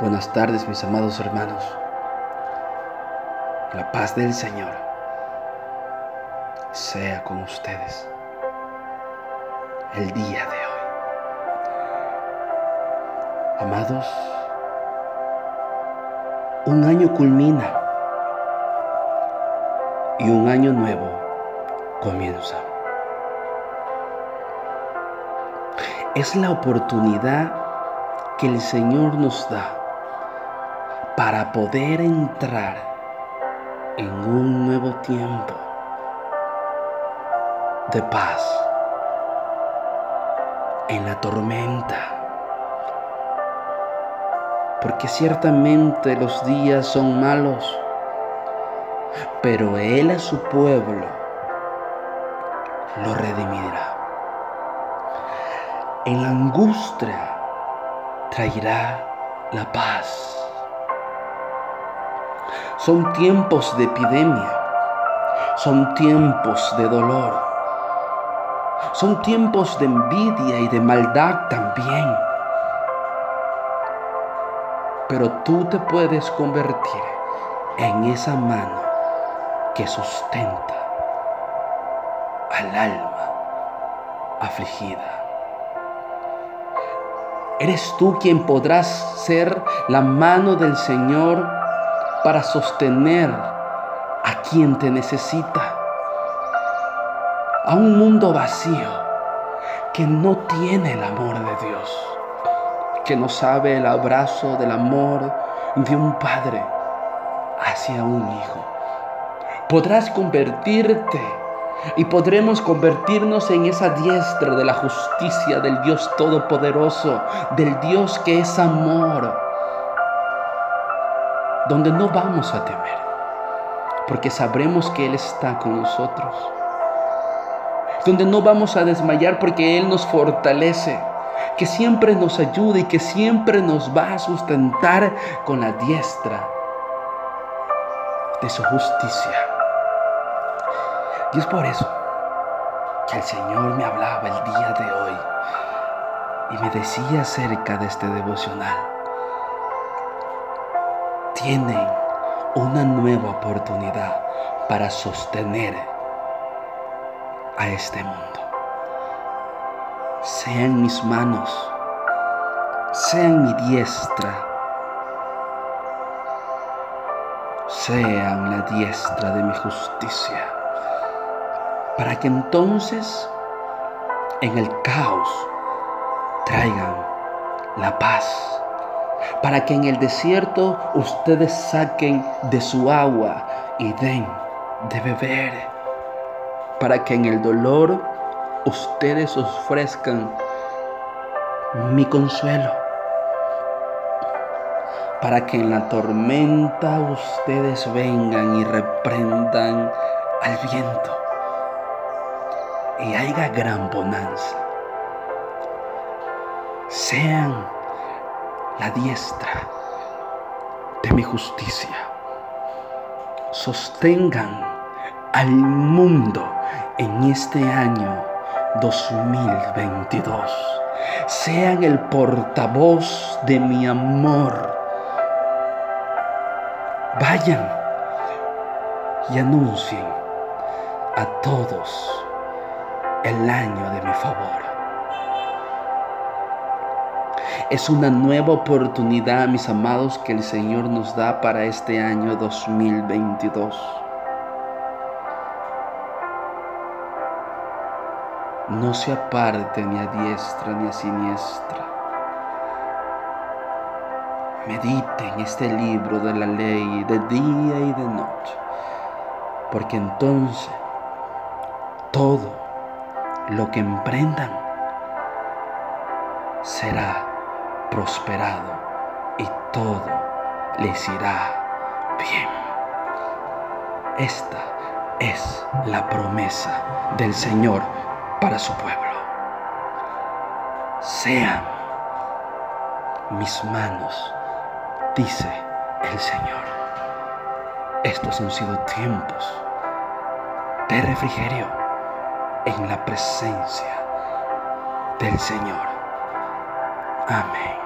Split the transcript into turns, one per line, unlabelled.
Buenas tardes mis amados hermanos. La paz del Señor sea con ustedes el día de hoy. Amados, un año culmina y un año nuevo comienza. Es la oportunidad que el Señor nos da para poder entrar en un nuevo tiempo de paz en la tormenta. Porque ciertamente los días son malos, pero Él a su pueblo lo redimirá. En la angustia traerá la paz. Son tiempos de epidemia. Son tiempos de dolor. Son tiempos de envidia y de maldad también. Pero tú te puedes convertir en esa mano que sustenta al alma afligida. Eres tú quien podrás ser la mano del Señor para sostener a quien te necesita. A un mundo vacío que no tiene el amor de Dios, que no sabe el abrazo del amor de un padre hacia un hijo. Podrás convertirte y podremos convertirnos en esa diestra de la justicia del Dios Todopoderoso, del Dios que es amor donde no vamos a temer, porque sabremos que Él está con nosotros, donde no vamos a desmayar porque Él nos fortalece, que siempre nos ayuda y que siempre nos va a sustentar con la diestra de su justicia. Y es por eso que el Señor me hablaba el día de hoy y me decía acerca de este devocional tienen una nueva oportunidad para sostener a este mundo. Sean mis manos, sean mi diestra, sean la diestra de mi justicia, para que entonces en el caos traigan la paz para que en el desierto ustedes saquen de su agua y den de beber, para que en el dolor ustedes ofrezcan mi consuelo, para que en la tormenta ustedes vengan y reprendan al viento y haya gran bonanza. Sean la diestra de mi justicia. Sostengan al mundo en este año 2022. Sean el portavoz de mi amor. Vayan y anuncien a todos el año de mi favor. Es una nueva oportunidad, mis amados, que el Señor nos da para este año 2022. No se aparte ni a diestra ni a siniestra. Medite en este libro de la ley de día y de noche, porque entonces todo lo que emprendan será prosperado y todo les irá bien. Esta es la promesa del Señor para su pueblo. Sean mis manos, dice el Señor. Estos han sido tiempos de refrigerio en la presencia del Señor. 阿妹